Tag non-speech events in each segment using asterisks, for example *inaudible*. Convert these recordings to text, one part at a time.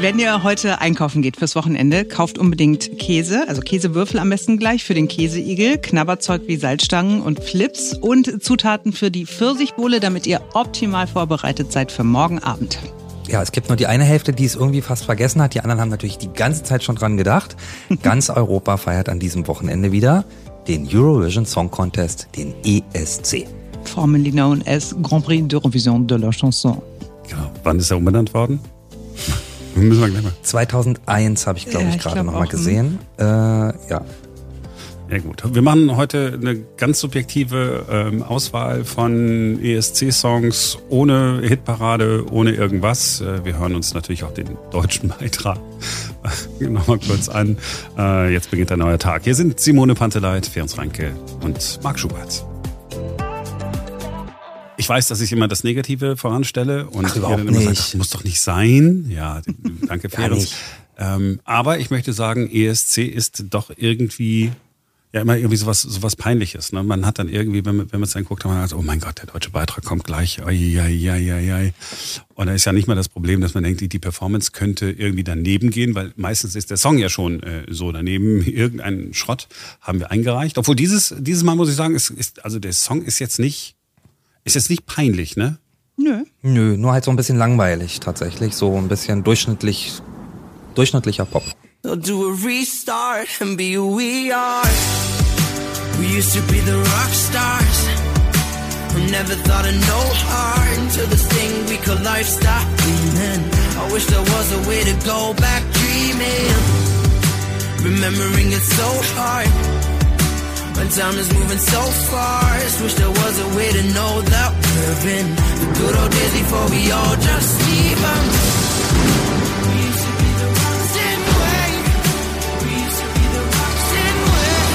Wenn ihr heute einkaufen geht fürs Wochenende, kauft unbedingt Käse, also Käsewürfel am besten gleich für den Käseigel, Knabberzeug wie Salzstangen und Flips und Zutaten für die Pfirsichbowle, damit ihr optimal vorbereitet seid für morgen Abend. Ja, es gibt nur die eine Hälfte, die es irgendwie fast vergessen hat. Die anderen haben natürlich die ganze Zeit schon dran gedacht. *laughs* Ganz Europa feiert an diesem Wochenende wieder den Eurovision Song Contest, den ESC. Formerly known as Grand Prix d'Eurovision de la Chanson. Genau. Wann ist er umbenannt worden? *laughs* Müssen wir gleich mal. 2001 habe ich, glaube Ja, ich, gerade glaub noch mal auch, hm. gesehen. Äh, ja. Ja gut, wir machen heute eine ganz subjektive ähm, Auswahl von ESC-Songs ohne Hitparade, ohne irgendwas. Äh, wir hören uns natürlich auch den deutschen Beitrag *laughs* nochmal kurz an. Äh, jetzt beginnt ein neuer Tag. Hier sind Simone Panteleit, Ferenc Reinke und Marc Schubert. Ich weiß, dass ich immer das Negative voranstelle und Ach, überhaupt immer sagt, nicht. das muss doch nicht sein. Ja, danke nicht. Ähm, aber ich möchte sagen, ESC ist doch irgendwie ja immer irgendwie sowas sowas peinliches. Ne? Man hat dann irgendwie, wenn man wenn man es dann guckt, dann hat man sagt, oh mein Gott, der deutsche Beitrag kommt gleich. Ai, ai, ai, ai, ai. Und da ist ja nicht mal das Problem, dass man denkt, die, die Performance könnte irgendwie daneben gehen, weil meistens ist der Song ja schon äh, so daneben. *laughs* Irgendeinen Schrott haben wir eingereicht. Obwohl dieses dieses Mal muss ich sagen, ist, ist also der Song ist jetzt nicht ist jetzt nicht peinlich, ne? Nö. Nö, nur halt so ein bisschen langweilig tatsächlich. So ein bisschen durchschnittlich, durchschnittlicher Pop. They'll do a restart and be who we are. We used to be the rock stars. Who never thought of no heart until this thing we call life stopped bleeding. I wish there was a way to go back dreaming. Remembering it's so hard. When time is moving so fast. Wish there was a way to know that we're in the good old days before we all just leave 'em. We used to be the rocks and wait. We used to be the rocks and wait.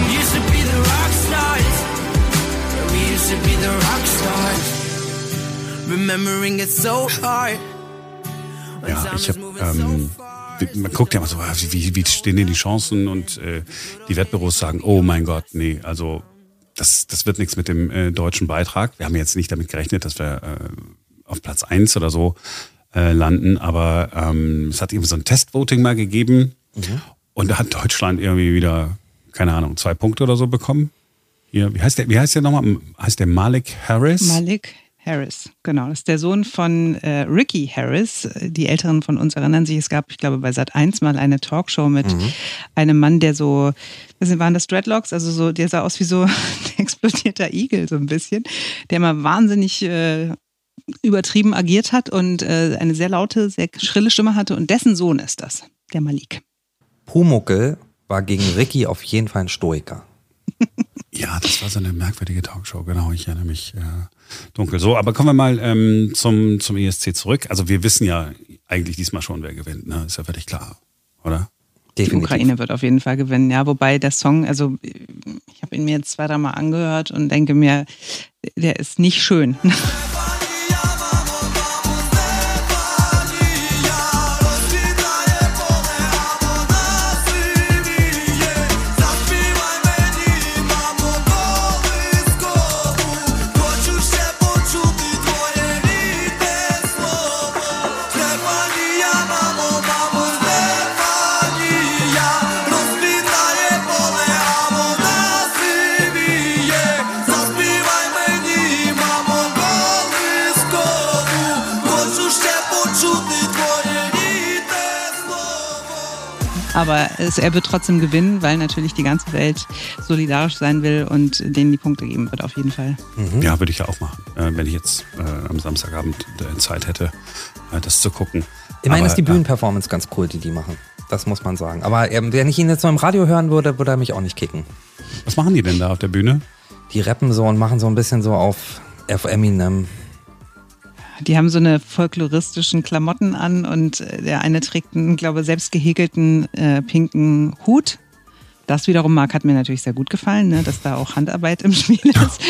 We used to be the rock stars. Yeah, we used to be the rock stars. Remembering it's so hard. When Ja, time ich is habe, moving so ähm, fast. Man guckt ja immer so, ah, wie, wie stehen denn die Chancen und äh, die Wettbüros sagen, oh mein Gott, nee, also das, das wird nichts mit dem äh, deutschen Beitrag. Wir haben jetzt nicht damit gerechnet, dass wir äh, auf Platz eins oder so äh, landen, aber ähm, es hat irgendwie so ein Testvoting mal gegeben und da hat Deutschland irgendwie wieder, keine Ahnung, zwei Punkte oder so bekommen. Hier, wie heißt der, wie heißt der nochmal? Heißt der Malik Harris? Malik Harris, genau. Das ist der Sohn von äh, Ricky Harris. Die Älteren von uns erinnern sich, es gab, ich glaube, bei Sat 1 mal eine Talkshow mit einem Mann, der so, was waren das Dreadlocks? Also so, der sah aus wie so *laughs* ein explodierter Igel, so ein bisschen, der immer wahnsinnig äh, übertrieben agiert hat und äh, eine sehr laute, sehr schrille Stimme hatte. Und dessen Sohn ist das, der Malik. Pumuckel war gegen Ricky auf jeden Fall ein Stoiker. Ja, das war so eine merkwürdige Talkshow, genau. Ich erinnere mich äh, dunkel. So, aber kommen wir mal ähm, zum, zum ESC zurück. Also wir wissen ja eigentlich diesmal schon, wer gewinnt, ne? Ist ja völlig klar, oder? Die Definitiv. Ukraine wird auf jeden Fall gewinnen, ja. Wobei der Song, also ich habe ihn mir jetzt zwei, dreimal angehört und denke mir, der ist nicht schön. *laughs* Es, er wird trotzdem gewinnen, weil natürlich die ganze Welt solidarisch sein will und denen die Punkte geben wird, auf jeden Fall. Ja, würde ich ja auch machen, äh, wenn ich jetzt äh, am Samstagabend äh, Zeit hätte, äh, das zu gucken. Immerhin Aber, ist die ja, Bühnenperformance ganz cool, die die machen. Das muss man sagen. Aber ähm, wenn ich ihn jetzt so im Radio hören würde, würde er mich auch nicht kicken. Was machen die denn da auf der Bühne? Die rappen so und machen so ein bisschen so auf auf Eminem. Die haben so eine folkloristischen Klamotten an und äh, der eine trägt einen, glaube selbst gehäkelten äh, pinken Hut. Das wiederum, Marc, hat mir natürlich sehr gut gefallen, ne, dass da auch Handarbeit im Spiel *laughs* ist.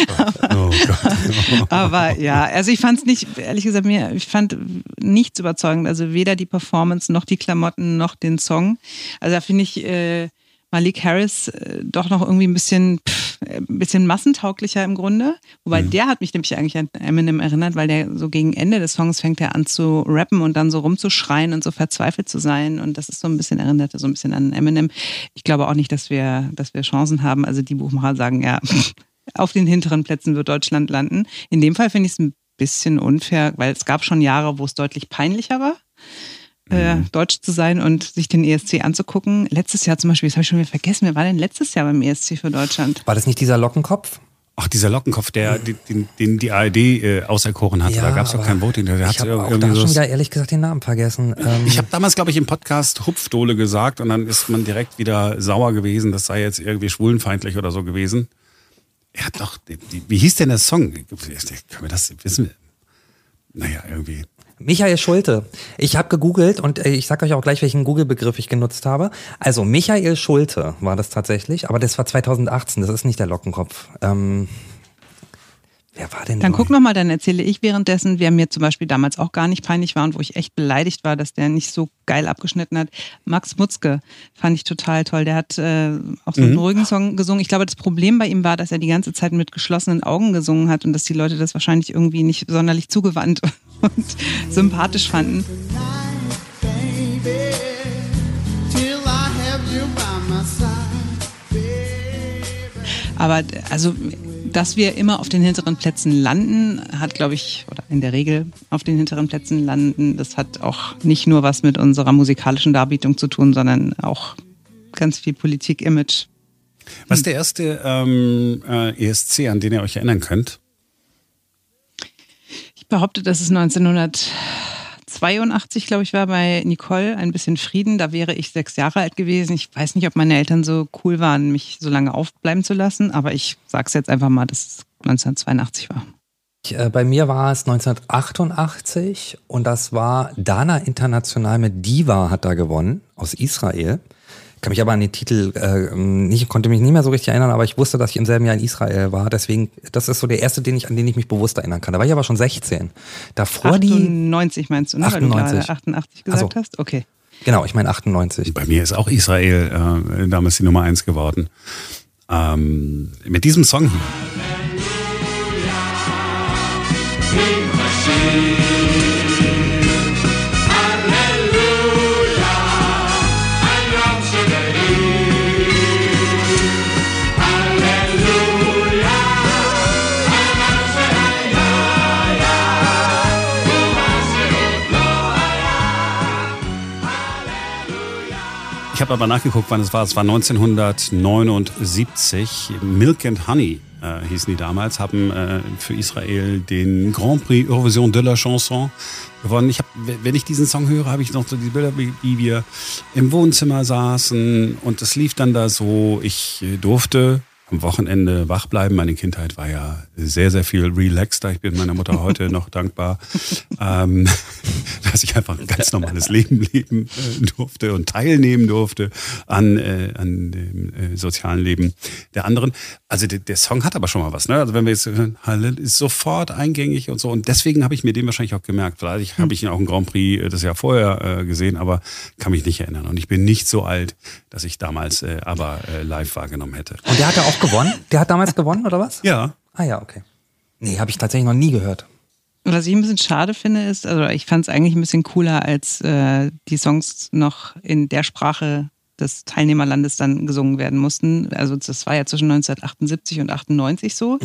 Oh Gott. Aber ja, also ich fand es nicht, ehrlich gesagt, mir, ich fand nichts überzeugend. Also weder die Performance noch die Klamotten noch den Song. Also da finde ich äh, Malik Harris äh, doch noch irgendwie ein bisschen, pff, ein bisschen massentauglicher im Grunde. Wobei Mhm. der hat mich nämlich eigentlich an Eminem erinnert, weil der so gegen Ende des Songs fängt er an zu rappen und dann so rumzuschreien und so verzweifelt zu sein. Und das ist so ein bisschen erinnerte so ein bisschen an Eminem. Ich glaube auch nicht, dass wir, dass wir Chancen haben. Also die Buchmacher sagen ja, *laughs* auf den hinteren Plätzen wird Deutschland landen. In dem Fall finde ich es ein bisschen unfair, weil es gab schon Jahre, wo es deutlich peinlicher war. Äh, Deutsch zu sein und sich den ESC anzugucken. Letztes Jahr zum Beispiel, das habe ich schon wieder vergessen, wer war denn letztes Jahr beim ESC für Deutschland? War das nicht dieser Lockenkopf? Ach, dieser Lockenkopf, der, den, den, die ARD äh, auserkoren hatte, da gab es doch aber kein Voting. Der hat ich habe auch da schon wieder ehrlich gesagt den Namen vergessen. Ähm, Ich habe damals, glaube ich, im Podcast Hupfdohle gesagt und dann ist man direkt wieder sauer gewesen, das sei jetzt irgendwie schwulenfeindlich oder so gewesen. Er hat doch, wie hieß denn der Song? Können wir das wissen? Naja, irgendwie. Michael Schulte. Ich habe gegoogelt und äh, ich sag euch auch gleich, welchen Google-Begriff ich genutzt habe. Also Michael Schulte war das tatsächlich, aber das war 2018, das ist nicht der Lockenkopf. Ähm, wer war denn Dann guck noch mal, dann erzähle ich währenddessen, wer mir zum Beispiel damals auch gar nicht peinlich war und wo ich echt beleidigt war, dass der nicht so geil abgeschnitten hat. Max Mutzke fand ich total toll. Der hat äh, auch so einen ruhigen Song gesungen. Ich glaube, das Problem bei ihm war, dass er die ganze Zeit mit geschlossenen Augen gesungen hat und dass die Leute das wahrscheinlich irgendwie nicht sonderlich zugewandt *laughs* und sympathisch fanden. Aber also, dass wir immer auf den hinteren Plätzen landen, hat, glaube ich, oder in der Regel auf den hinteren Plätzen landen, das hat auch nicht nur was mit unserer musikalischen Darbietung zu tun, sondern auch ganz viel Politik, Image. Was ist der erste ähm, äh, ESC, an den ihr euch erinnern könnt? Ich behaupte, dass es 1982, glaube ich, war bei Nicole ein bisschen Frieden. Da wäre ich sechs Jahre alt gewesen. Ich weiß nicht, ob meine Eltern so cool waren, mich so lange aufbleiben zu lassen, aber ich sage es jetzt einfach mal, dass es 1982 war. Äh, Bei mir war es 1988 und das war Dana International mit Diva hat da gewonnen aus Israel. Kann mich aber an den Titel äh, nicht, konnte mich nicht mehr so richtig erinnern, aber ich wusste, dass ich im selben Jahr in Israel war. Deswegen, das ist so der erste, den ich, an den ich mich bewusst erinnern kann. Da war ich aber schon 16. Davor die, 98 meinst du, ne? Weil du 98. gerade 88 gesagt so. hast? Okay. genau, ich meine 98. Bei mir ist auch Israel äh, damals die Nummer eins geworden. Ähm, mit diesem Song hier. Ich habe aber nachgeguckt, wann es war. Es war 1979. Milk and Honey äh, hießen die damals, haben äh, für Israel den Grand Prix Eurovision de la Chanson gewonnen. Ich hab, wenn ich diesen Song höre, habe ich noch so die Bilder, wie, wie wir im Wohnzimmer saßen und es lief dann da so. Ich äh, durfte am Wochenende wach bleiben. Meine Kindheit war ja sehr, sehr viel relaxter. Ich bin meiner Mutter heute *laughs* noch dankbar, ähm, *laughs* dass ich einfach ein ganz normales Leben leben äh, durfte und teilnehmen durfte an, äh, an dem äh, sozialen Leben der anderen. Also der, der Song hat aber schon mal was. Ne? Also wenn wir jetzt hören, Halle ist sofort eingängig und so. Und deswegen habe ich mir den wahrscheinlich auch gemerkt. Vielleicht habe ich ihn auch im Grand Prix äh, das Jahr vorher äh, gesehen, aber kann mich nicht erinnern. Und ich bin nicht so alt, dass ich damals äh, aber äh, live wahrgenommen hätte. Und der hatte auch gewonnen? Der hat damals gewonnen, oder was? Ja, Ah ja, okay. Nee, habe ich tatsächlich noch nie gehört. Was ich ein bisschen schade finde, ist, also ich fand es eigentlich ein bisschen cooler, als äh, die Songs noch in der Sprache des Teilnehmerlandes dann gesungen werden mussten. Also das war ja zwischen 1978 und 98 so.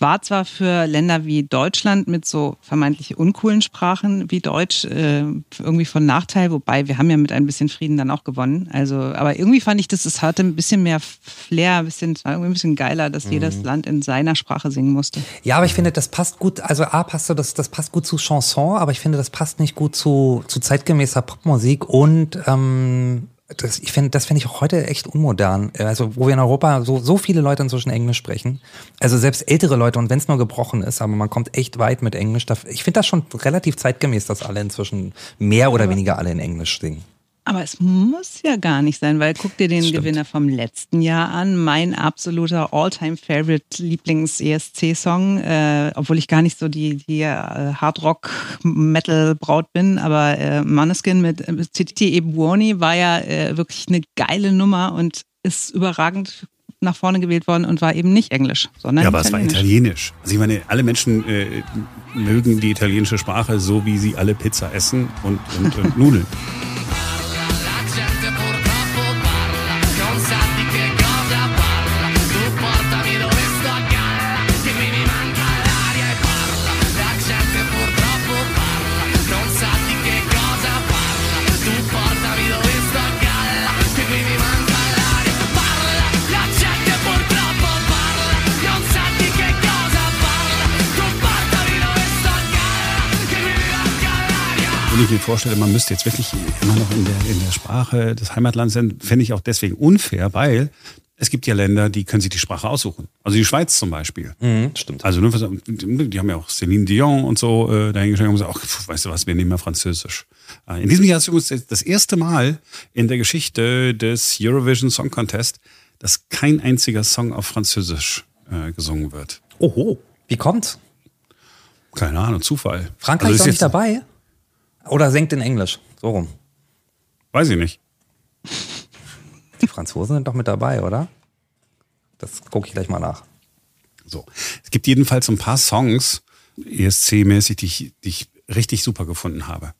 War zwar für Länder wie Deutschland mit so vermeintlich uncoolen Sprachen wie Deutsch äh, irgendwie von Nachteil, wobei wir haben ja mit ein bisschen Frieden dann auch gewonnen. Also, aber irgendwie fand ich, dass es hatte ein bisschen mehr Flair, ein bisschen, es war irgendwie ein bisschen geiler, dass jedes Land in seiner Sprache singen musste. Ja, aber ich finde, das passt gut, also A passt so, das, das passt gut zu Chanson, aber ich finde, das passt nicht gut zu, zu zeitgemäßer Popmusik und ähm, das, ich finde, das finde ich auch heute echt unmodern. Also, wo wir in Europa so, so viele Leute inzwischen Englisch sprechen. Also selbst ältere Leute, und wenn es nur gebrochen ist, aber man kommt echt weit mit Englisch. Da- Ich finde das schon relativ zeitgemäß, dass alle inzwischen mehr oder weniger alle in Englisch singen. Aber es muss ja gar nicht sein, weil guck dir den Stimmt. Gewinner vom letzten Jahr an. Mein absoluter All-Time-Favorite Lieblings-ESC-Song, äh, obwohl ich gar nicht so die, die äh, Hardrock-Metal-Braut bin, aber äh, Maneskin mit äh, Titi Ebuoni war ja äh, wirklich eine geile Nummer und ist überragend nach vorne gewählt worden und war eben nicht Englisch, sondern Ja, aber es war Italienisch. italienisch. Also ich meine, alle Menschen äh, mögen die italienische Sprache so, wie sie alle Pizza essen und, und, und *laughs* Nudeln. Wenn ich mir vorstelle, man müsste jetzt wirklich immer noch in der, in der Sprache des Heimatlands sein, fände ich auch deswegen unfair, weil es gibt ja Länder, die können sich die Sprache aussuchen. Also die Schweiz zum Beispiel. Mhm, stimmt. Also was- die haben ja auch Céline Dion und so äh, dahingestellt und gesagt, ach, weißt du was, wir nehmen mal Französisch. Äh, in diesem Jahr ist übrigens das erste Mal in der Geschichte des Eurovision Song Contest, dass kein einziger Song auf Französisch äh, gesungen wird. Oho. Wie kommt's? Keine Ahnung, Zufall. Frankreich Also ist ist doch nicht jetzt- dabei? Oder singt in Englisch? So rum. Weiß ich nicht. *laughs* Die Franzosen sind doch mit dabei, oder? Das gucke ich gleich mal nach. So. Es gibt jedenfalls so ein paar Songs, ESC-mäßig, die ich, die ich richtig super gefunden habe.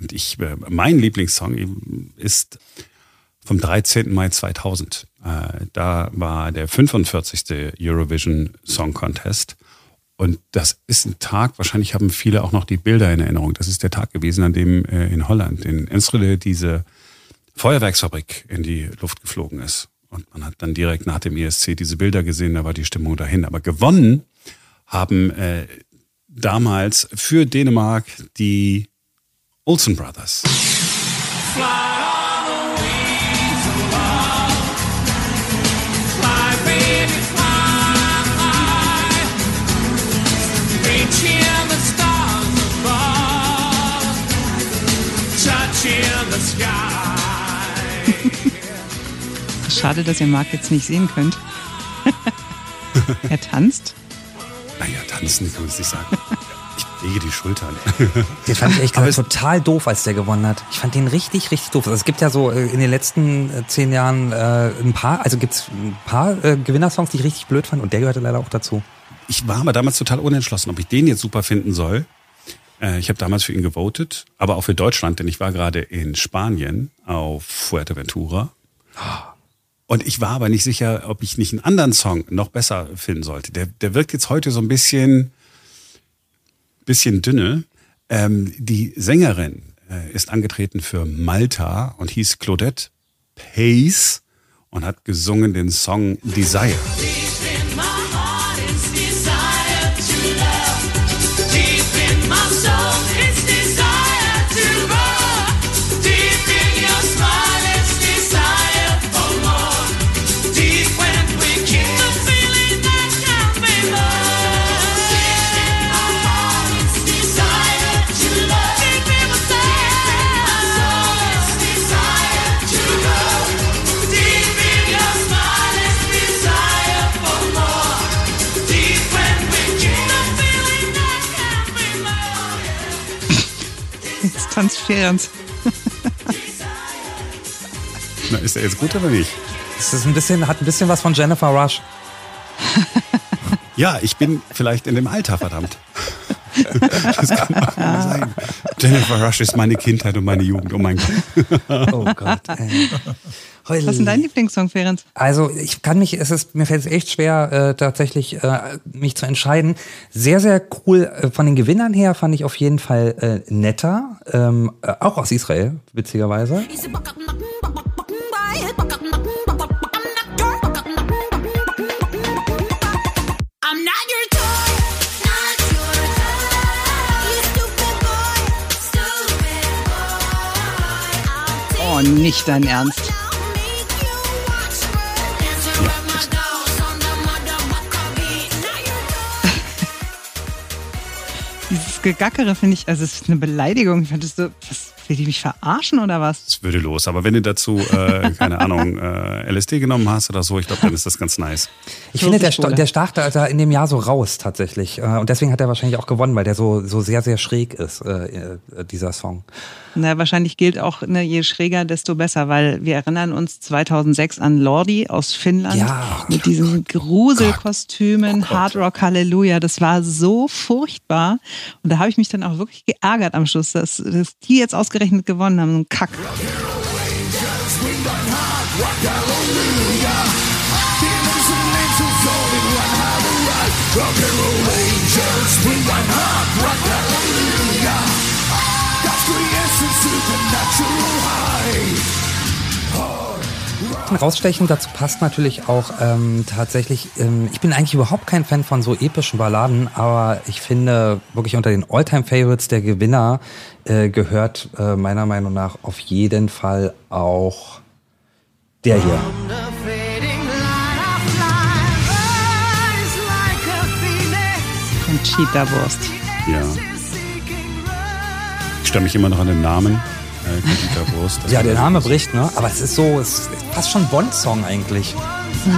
Und ich, äh, mein Lieblingssong ist vom 13. Mai 2000. Äh, da war der 45. Eurovision Song Contest. Und das ist ein Tag, wahrscheinlich haben viele auch noch die Bilder in Erinnerung. Das ist der Tag gewesen, an dem äh, in Holland, in Enschede, diese Feuerwerksfabrik in die Luft geflogen ist. Und man hat dann direkt nach dem ESC diese Bilder gesehen, da war die Stimmung dahin. Aber gewonnen haben äh, damals für Dänemark die Olsen Brothers. Schade, dass ihr Marc jetzt nicht sehen könnt. *laughs* er tanzt. Naja, tanzen kann man es nicht sagen. Ich bewege die Schultern. *laughs* Den fand ich echt gesagt, total doof, als der gewonnen hat. Ich fand den richtig, richtig doof. Also es gibt ja so äh, in den letzten äh, zehn Jahren äh, ein paar, also gibt's ein paar äh, Gewinnersongs, die ich richtig blöd fand und der gehörte leider auch dazu. Ich war aber damals total unentschlossen, ob ich den jetzt super finden soll. Äh, Ich habe damals für ihn gewotet, aber auch für Deutschland, denn ich war gerade in Spanien auf Fuerteventura. Und ich war aber nicht sicher, ob ich nicht einen anderen Song noch besser finden sollte. Der, der wirkt jetzt heute so ein bisschen, bisschen dünne. Ähm, die Sängerin äh, ist angetreten für Malta und hieß Claudette Pace und hat gesungen den Song Desire. Ferenc. Na, ist er jetzt gut oder nicht? Das ist ein bisschen, hat ein bisschen was von Jennifer Rush. *laughs* Ja, ich bin vielleicht in dem Alter, verdammt. *laughs* Das kann auch sein. Jennifer Rush ist meine Kindheit und meine Jugend. Oh mein Gott. Oh Gott. Ey. Was ist denn dein Lieblingssong, Ferenc? Also ich kann mich, es ist, mir fällt es echt schwer, äh, tatsächlich äh, mich zu entscheiden. Sehr, sehr cool äh, von den Gewinnern her fand ich auf jeden Fall äh, netter, ähm, äh, auch aus Israel, witzigerweise. I'm not your Gegackere finde ich, also es ist eine Beleidigung. Findest du, was, will die mich verarschen oder was? Es würde los. Aber wenn du dazu, äh, keine Ahnung, äh, LSD genommen hast oder so, ich glaube, dann ist das ganz nice. Ich finde, der, sta- der stach da da in dem Jahr so raus tatsächlich. Äh, Und deswegen hat er wahrscheinlich auch gewonnen, weil der so, so sehr, sehr schräg ist, äh, äh, dieser Song. Na, wahrscheinlich gilt auch, ne, je schräger, desto besser, weil wir erinnern uns 2006 an Lordi aus Finnland Ja. mit diesen Gruselkostümen, Hard Rock Halleluja. Das war so furchtbar. Und da habe ich mich dann auch wirklich geärgert am Schluss, dass, dass die jetzt ausgerechnet gewonnen haben. Rausstechen, dazu passt natürlich auch ähm, tatsächlich, ähm, ich bin eigentlich überhaupt kein Fan von so epischen Balladen, aber ich finde wirklich unter den Alltime-Favorites der Gewinner äh, gehört äh, meiner Meinung nach auf jeden Fall auch der hier. Conchita Wurst. Ja. Ich stelle mich immer noch an den Namen. Äh, Conchita Wurst. Ja, der Name bricht, ne? Aber es ist so, es ist fast schon Bond-Song eigentlich.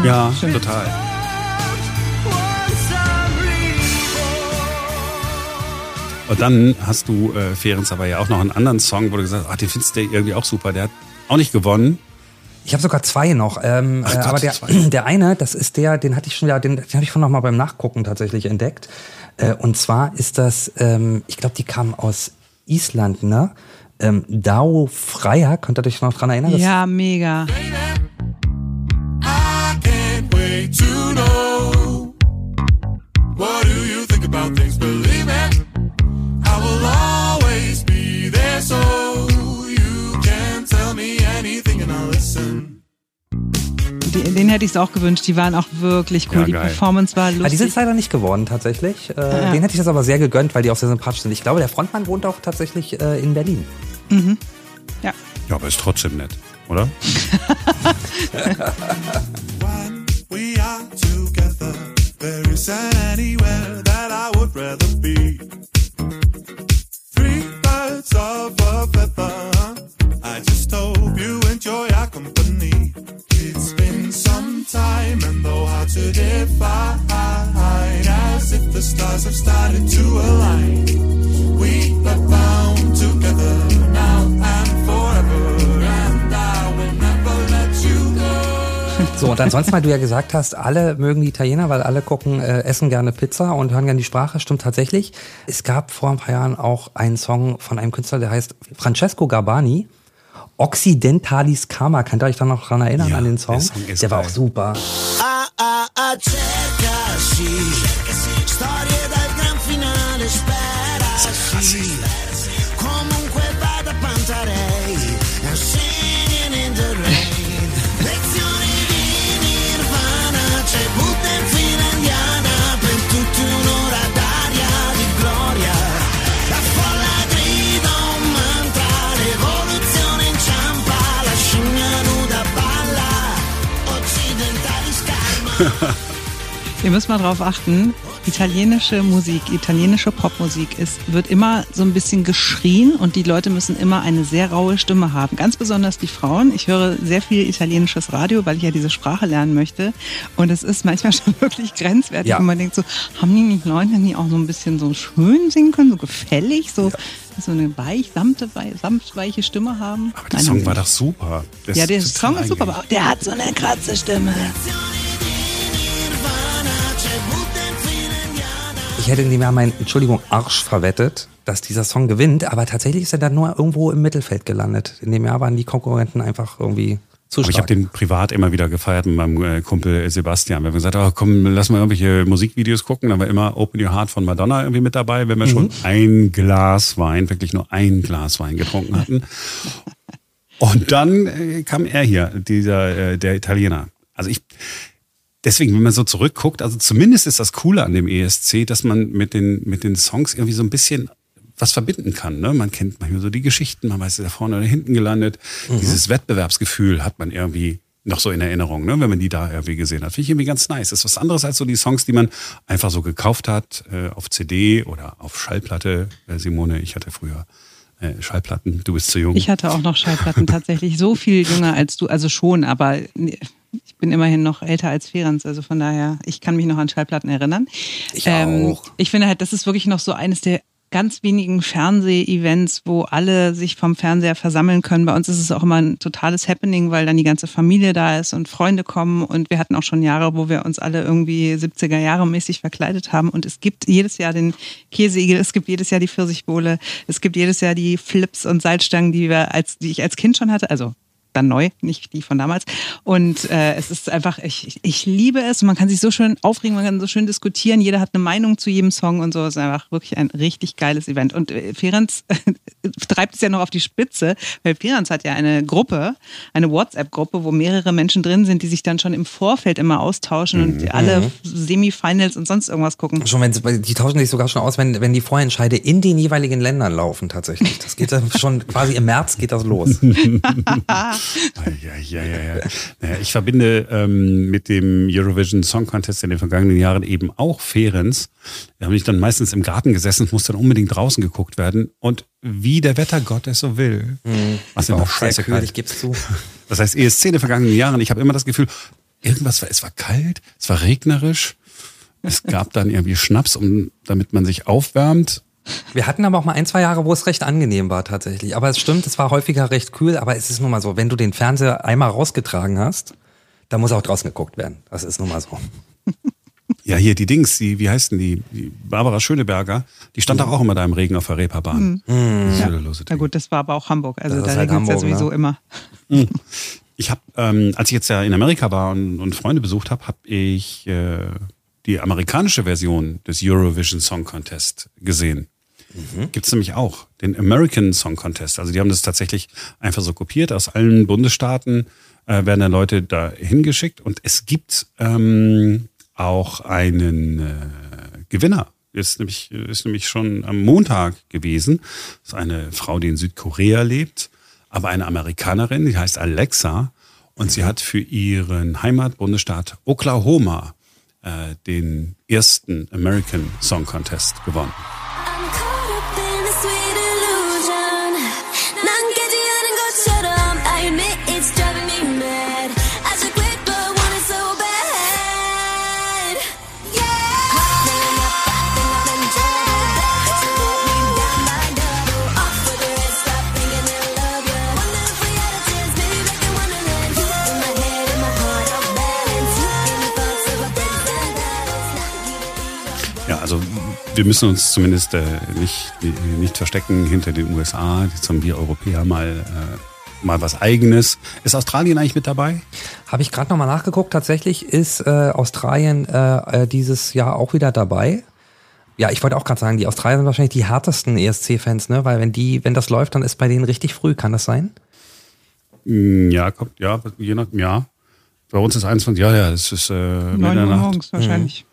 Ja, total. Und dann hast du, äh, Ferenc, aber ja auch noch einen anderen Song, wo du gesagt hast, ach, den findest du irgendwie auch super. Der hat auch nicht gewonnen. Ich habe sogar zwei noch, ähm, Ach äh, aber der, zwei. *clears throat* der eine, das ist der, den hatte ich schon, ja, den, den habe ich von noch mal beim Nachgucken tatsächlich entdeckt. Äh, und zwar ist das, ähm, ich glaube, die kamen aus Island, ne? Ähm, Dao Freier, könnt ihr euch noch dran erinnern? Das- Ja, mega. I can't wait to know. What do you think about things? Believe it, I will always be there, so you can tell me anything and I'll listen. Die, den hätte ich es auch gewünscht. Die waren auch wirklich cool. Ja, die. Performance war Ah, die lustig. sind leider nicht geworden tatsächlich. Äh, Ja. Den hätte ich das aber sehr gegönnt, weil die auch sehr sympathisch sind. Ich glaube, der Frontmann wohnt auch tatsächlich äh, in Berlin. ja. Ja, aber ist trotzdem nett, oder? *laughs* When we are together, there isn't und ansonsten, weil du ja gesagt hast, alle mögen die Italiener, weil alle gucken, äh, essen gerne Pizza und hören gerne die Sprache, stimmt tatsächlich. Es gab vor ein paar Jahren auch einen Song von einem Künstler, der heißt Francesco Garbani. Occidentalis Karma, könnt ihr euch da noch dran erinnern Ja, an den Song? der Song ist der war geil. auch super. Ah ah ah cercasi Storie Müsst mal drauf achten, italienische Musik, italienische Popmusik ist, wird immer so ein bisschen geschrien und die Leute müssen immer eine sehr raue Stimme haben. Ganz besonders die Frauen. Ich höre sehr viel italienisches Radio, weil ich ja diese Sprache lernen möchte. Und es ist manchmal *laughs* schon wirklich grenzwertig. Ja. Und man denkt so, haben die nicht Leute, die auch so ein bisschen so schön singen können, so gefällig, so, so eine weich, samte, wei- sanft weiche Stimme haben? Aber der Nein, Song war doch super. Der ja, der Song ist super, aber der hat so eine kratze Stimme. Ich hätte in dem Jahr meinen, Entschuldigung, Arsch verwettet, dass dieser Song gewinnt, aber tatsächlich ist er dann nur irgendwo im Mittelfeld gelandet. In dem Jahr waren die Konkurrenten einfach irgendwie zu Aber ich habe den privat immer wieder gefeiert mit meinem äh, Kumpel Sebastian. Wir haben gesagt, oh, komm, lass mal irgendwelche Musikvideos gucken. Da war immer Open Your Heart von Madonna irgendwie mit dabei, wenn wir schon ein Glas Wein, wirklich nur ein Glas Wein getrunken hatten. Und dann äh, kam er hier, dieser äh, der Italiener. Also ich deswegen, wenn man so zurückguckt, also zumindest ist das Coole an dem ESC, dass man mit den mit den Songs irgendwie so ein bisschen was verbinden kann. Ne? Man kennt manchmal so die Geschichten, man weiß, ist er vorne oder hinten gelandet. Dieses Wettbewerbsgefühl hat man irgendwie noch so in Erinnerung, ne? wenn man die da irgendwie gesehen hat. Finde ich irgendwie ganz nice. Das ist was anderes als so die Songs, die man einfach so gekauft hat äh, auf CD oder auf Schallplatte. Äh, Simone, ich hatte früher äh, Schallplatten. Du bist zu jung. Ich hatte auch noch Schallplatten tatsächlich so viel jünger als du, also schon, aber nee, ich bin immerhin noch älter als Ferenc, also von daher, ich kann mich noch an Schallplatten erinnern. Ich auch. Ich finde halt, das ist wirklich noch so eines der ganz wenigen Fernseh-Events, wo alle sich vom Fernseher versammeln können. Bei uns ist es auch immer ein totales Happening, weil dann die ganze Familie da ist und Freunde kommen und wir hatten auch schon Jahre, wo wir uns alle irgendwie 70er Jahre mäßig verkleidet haben und es gibt jedes Jahr den Käseigel, es gibt jedes Jahr die Pfirsichbowle, es gibt jedes Jahr die Flips und Salzstangen, die wir als, die ich als Kind schon hatte, also dann neu, nicht die von damals. Und äh, es ist einfach, ich, ich- liebe es und man kann sich so schön aufregen, man kann so schön diskutieren. Jeder hat eine Meinung zu jedem Song und so. Es ist einfach wirklich ein richtig geiles Event. Und äh, Ferenc *laughs* treibt es ja noch auf die Spitze, weil Ferenc hat ja eine Gruppe, eine WhatsApp-Gruppe, wo mehrere Menschen drin sind, die sich dann schon im Vorfeld immer austauschen und alle Semifinals und sonst irgendwas gucken. Schon wenn sie- die tauschen sich sogar schon aus, wenn, wenn die Vorentscheide in den jeweiligen Ländern laufen tatsächlich. Das geht dann *laughs* schon quasi im März geht das los. *laughs* Ja, ja, ja, ja. Naja, ich verbinde ähm, mit dem Eurovision Song Contest in den vergangenen Jahren eben auch Ferenz. Da habe ich dann meistens im Garten gesessen, es muss dann unbedingt draußen geguckt werden. Und wie der Wettergott es so will. Was War immer auch scheiße kühl, ich geb's zu. Das heißt, ESC in den vergangenen Jahren, ich habe immer das Gefühl, irgendwas war, es war kalt, es war regnerisch. Es gab dann irgendwie Schnaps, um, damit man sich aufwärmt. Wir hatten aber auch mal ein, zwei Jahre, wo es recht angenehm war tatsächlich. Aber es stimmt, es war häufiger recht kühl, aber es ist nun mal so, wenn du den Fernseher einmal rausgetragen hast, dann muss auch draußen geguckt werden. Das ist nun mal so. Ja, hier die Dings, die, wie heißt denn die? die Barbara Schöneberger, die stand doch auch immer da im Regen auf der Reeperbahn. Das Söderlose Na Ding. gut, das war aber auch Hamburg. Also Das da halt regnet es ja Hamburg, sowieso ne? immer. Ich habe, ähm, als ich jetzt ja in Amerika war und, und Freunde besucht habe, habe ich äh, die amerikanische Version des Eurovision Song Contest gesehen. Gibt's nämlich auch, den American Song Contest. Also die haben das tatsächlich einfach so kopiert. Aus allen Bundesstaaten äh, werden dann Leute da hingeschickt. Und es gibt ähm, auch einen äh, Gewinner. Ist nämlich, ist nämlich schon am Montag gewesen. Das ist eine Frau, die in Südkorea lebt, aber eine Amerikanerin, die heißt Alexa. Und sie hat für ihren Heimatbundesstaat Oklahoma äh, den ersten American Song Contest gewonnen. Wir müssen uns zumindest äh, nicht, nicht verstecken hinter den USA. Jetzt haben wir Europäer mal, äh, mal was Eigenes. Ist Australien eigentlich mit dabei? Habe ich gerade nochmal nachgeguckt. Tatsächlich ist äh, Australien äh, äh, dieses Jahr auch wieder dabei. Ja, ich wollte auch gerade sagen, die Australier sind wahrscheinlich die härtesten ESC-Fans, ne? Weil wenn die, wenn das läuft, dann ist bei denen richtig früh. Kann das sein? Mm, Ja, kommt, ja, je nach, ja. Bei uns ist 21, ja, ja, es ist äh, 9 Uhr morgens wahrscheinlich.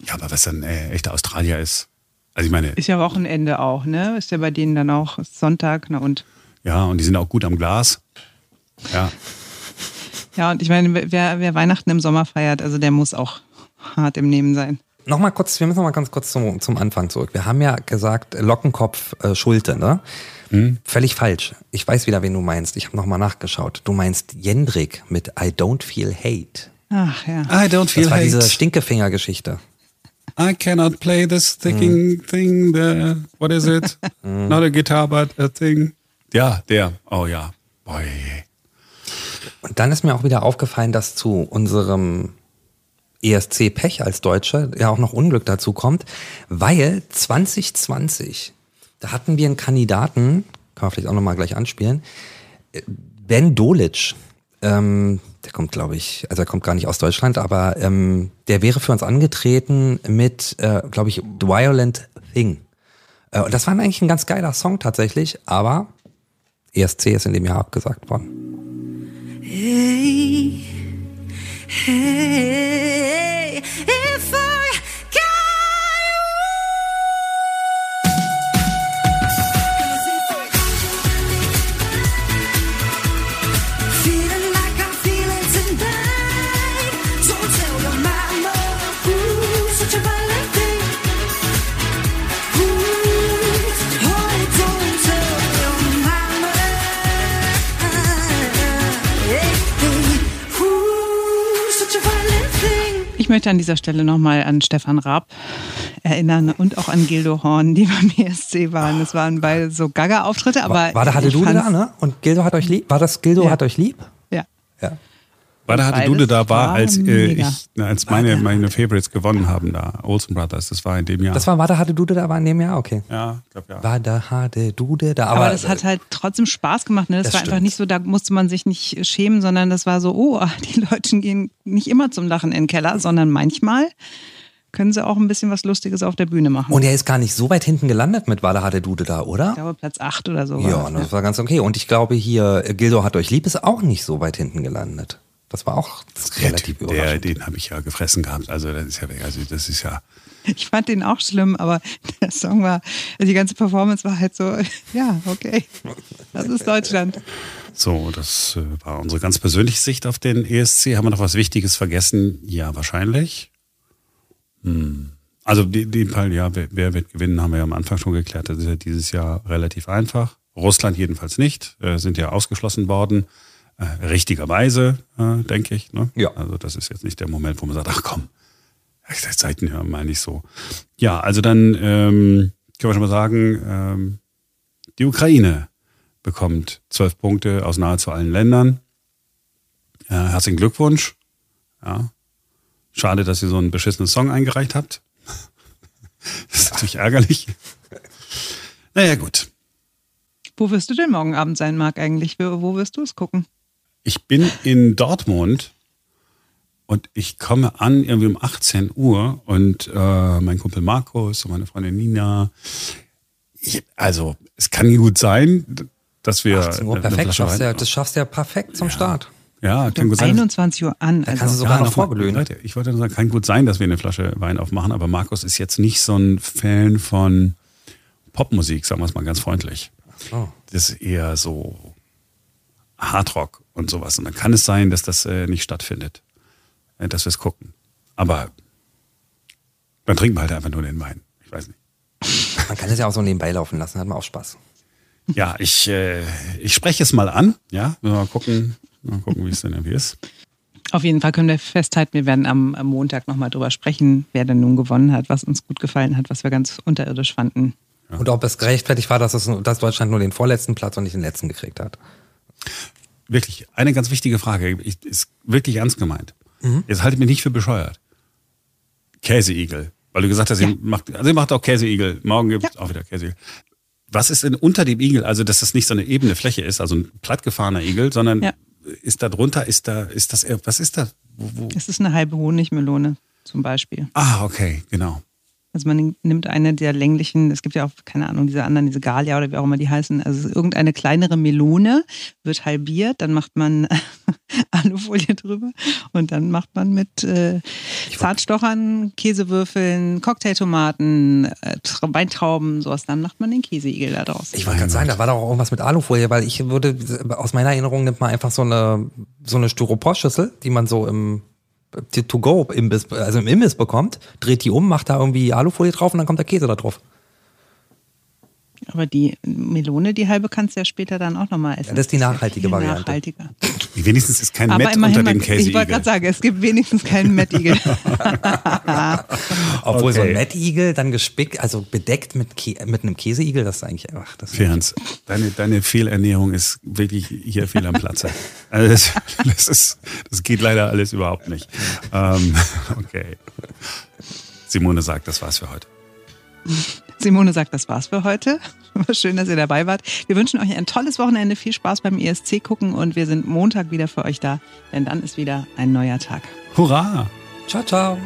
Ja, aber was dann äh, echter Australier ist. Also ich meine, Ist ja Wochenende auch, ne? Ist ja bei denen dann auch Sonntag, na und. ja, und die sind auch gut am Glas. Ja, *laughs* Ja, und ich meine, wer, wer Weihnachten im Sommer feiert, also der muss auch hart im Nehmen sein. Nochmal kurz, wir müssen noch mal ganz kurz zum, zum Anfang zurück. Wir haben ja gesagt, Lockenkopf, äh, Schulte, ne? Völlig falsch. Ich weiß wieder, wen du meinst. Ich habe nochmal nachgeschaut. Du meinst Jendrik mit I Don't Feel Hate. Ach ja. I don't Das war diese Stinkefinger-Geschichte. I cannot play this sticking thing. The, what is it? *laughs* Not a guitar, but a thing. Ja, der. Oh ja. Boy. Und dann ist mir auch wieder aufgefallen, dass zu unserem ESC Pech als Deutsche ja auch noch Unglück dazu kommt, weil 2020, da hatten wir einen Kandidaten, kann man vielleicht auch nochmal gleich anspielen, Ben Dolic, ähm, der kommt, glaube ich, also er kommt gar nicht aus Deutschland, aber ähm, der wäre für uns angetreten mit, äh, glaube ich, The Violent Thing. Äh, und das war eigentlich ein ganz geiler Song tatsächlich, aber ESC ist in dem Jahr abgesagt worden. Hey, hey, if I möchte an dieser Stelle nochmal an Stefan Raab erinnern und auch an Gildo Horn, die beim *laughs* ESC waren. Das waren beide so Gaga-Auftritte, aber. War, war da fand's- da, ne? Und Gildo hat euch lieb? War das Gildo Ja. hat euch lieb? Ja. Ja. Weil da hatte Dude da war, war als, äh, ich, na, als meine, meine Favorites gewonnen haben da. Olsen Brothers, das war in dem Jahr. Das war, war da hatte Dude da, war in dem Jahr? Okay. ja, ich glaube ja. War da hatte Dude da, Aber, aber. das hat halt trotzdem Spaß gemacht. Ne? Das, Das war einfach stimmt. nicht so, da musste man sich nicht schämen, sondern das war so, oh, *laughs* die Leute gehen nicht immer zum Lachen in den Keller, sondern manchmal können sie auch ein bisschen was Lustiges auf der Bühne machen. und er ist gar nicht so weit hinten gelandet mit Wada hatte Dude da, oder? ich glaube, Platz 8 oder so. war Ja, das, das war ganz okay. Und ich glaube hier, äh, Gildo hat euch lieb, ist auch nicht so weit hinten gelandet. Das war auch Der relativ der, überraschend. den habe ich ja gefressen gehabt. Also das ist ja weg. Also das ist ja. Ich fand den auch schlimm, aber der Song war, also die ganze Performance war halt so, *laughs* ja, okay, das ist Deutschland. So, das äh, war unsere ganz persönliche Sicht auf den ESC. Haben wir noch was Wichtiges vergessen? Ja, wahrscheinlich. Hm. Also in dem Fall, ja, wer, wer wird gewinnen, haben wir ja am Anfang schon geklärt. Das ist ja dieses Jahr relativ einfach. Russland jedenfalls nicht, äh, sind ja ausgeschlossen worden. Äh, richtigerweise, äh, denke ich. Ne? Ja. Also das ist jetzt nicht der Moment, wo man sagt, ach komm, Seiten hören mal nicht so. Ja, also dann ähm, können wir schon mal sagen, ähm, die Ukraine bekommt zwölf Punkte aus nahezu allen Ländern. Äh, herzlichen Glückwunsch. Ja. Schade, dass ihr so einen beschissenen Song eingereicht habt. *laughs* Das ist natürlich ärgerlich. Naja, gut. Wo wirst du denn morgen Abend sein, Marc, eigentlich? Wo wirst du es gucken? Ich bin in Dortmund und ich komme an irgendwie um 18 Uhr und äh, mein Kumpel Markus und meine Freundin Nina. Ich, also, es kann gut sein, dass wir. 18 Uhr, eine perfekt. Flasche Schaffst Wein- ja, das schaffst du ja perfekt zum Start. ja, kann Um gut sein. 21 Uhr an. Da kannst du Also, sogar noch nochmal, vorglühen. Leute, ich wollte nur sagen, kann gut sein, dass wir eine Flasche Wein aufmachen, aber Markus ist jetzt nicht so ein Fan von Popmusik, sagen wir es mal ganz freundlich. so. Das ist eher so Hardrock und sowas. Und dann kann es sein, dass das äh, nicht stattfindet, äh, dass wir es gucken. Aber dann trinken wir halt einfach nur den Wein. Ich weiß nicht. *laughs* Man kann es ja auch so nebenbei laufen lassen, hat man auch Spaß. Ja, ich, äh, ich spreche es mal an. Ja, mal gucken, mal gucken, wie es denn irgendwie ist. Auf jeden Fall können wir festhalten, wir werden am, am Montag nochmal drüber sprechen, wer denn nun gewonnen hat, was uns gut gefallen hat, was wir ganz unterirdisch fanden. Und ob es gerechtfertigt war, dass, es, dass Deutschland nur den vorletzten Platz und nicht den letzten gekriegt hat. Wirklich, eine ganz wichtige Frage, ich, ist wirklich ernst gemeint. Jetzt haltet mich nicht für bescheuert. Käseigel. Weil du gesagt hast, ihr macht, also ihr macht auch Käseigel. Morgen gibt es auch wieder Käseigel. Was ist denn unter dem Igel? Also, dass das nicht so eine ebene Fläche ist, also ein plattgefahrener Igel, sondern Ja. ist da drunter, ist da, ist das, eher- was ist da? Wo, wo? Es ist eine halbe Honigmelone zum Beispiel. Ah, okay, genau. Also man nimmt eine der länglichen, es gibt ja auch, keine Ahnung, diese anderen, diese Galia oder wie auch immer die heißen, also irgendeine kleinere Melone wird halbiert, dann macht man *laughs* Alufolie drüber und dann macht man mit äh, Zartstochern, Käsewürfeln, Cocktailtomaten, äh, Tra- Weintrauben, sowas, dann macht man den Käseigel da draus. Ich wollte gerade sagen, da war doch auch irgendwas mit Alufolie, weil ich würde, aus meiner Erinnerung nimmt man einfach so eine, so eine Styroporschüssel, die man so im To-Go, Imbiss, also im Imbiss bekommt, dreht die um, macht da irgendwie Alufolie drauf und dann kommt der Käse da drauf. Aber die Melone, die halbe, kannst du ja später dann auch nochmal essen. Ja, das ist die nachhaltige Variante. Nachhaltiger. Wenigstens ist kein Aber Mett immerhin, unter dem man- ich wollte gerade sagen, es gibt wenigstens keinen Mettigel. *laughs* Obwohl so ein Okay. Mettigel dann gespickt, also bedeckt mit, mit einem Käseigel, das ist eigentlich, ach, das Ferenc, deine, deine Fehlernährung ist wirklich hier fehl am Platze. Also das, das, ist, das geht leider alles überhaupt nicht. Ähm, *laughs* okay. Simone sagt, das war's für heute. Simone sagt, das war's für heute. *laughs* Schön, dass ihr dabei wart. Wir wünschen euch ein tolles Wochenende, viel Spaß beim ESC gucken und wir sind Montag wieder für euch da, denn dann ist wieder ein neuer Tag. Hurra! Ciao, ciao.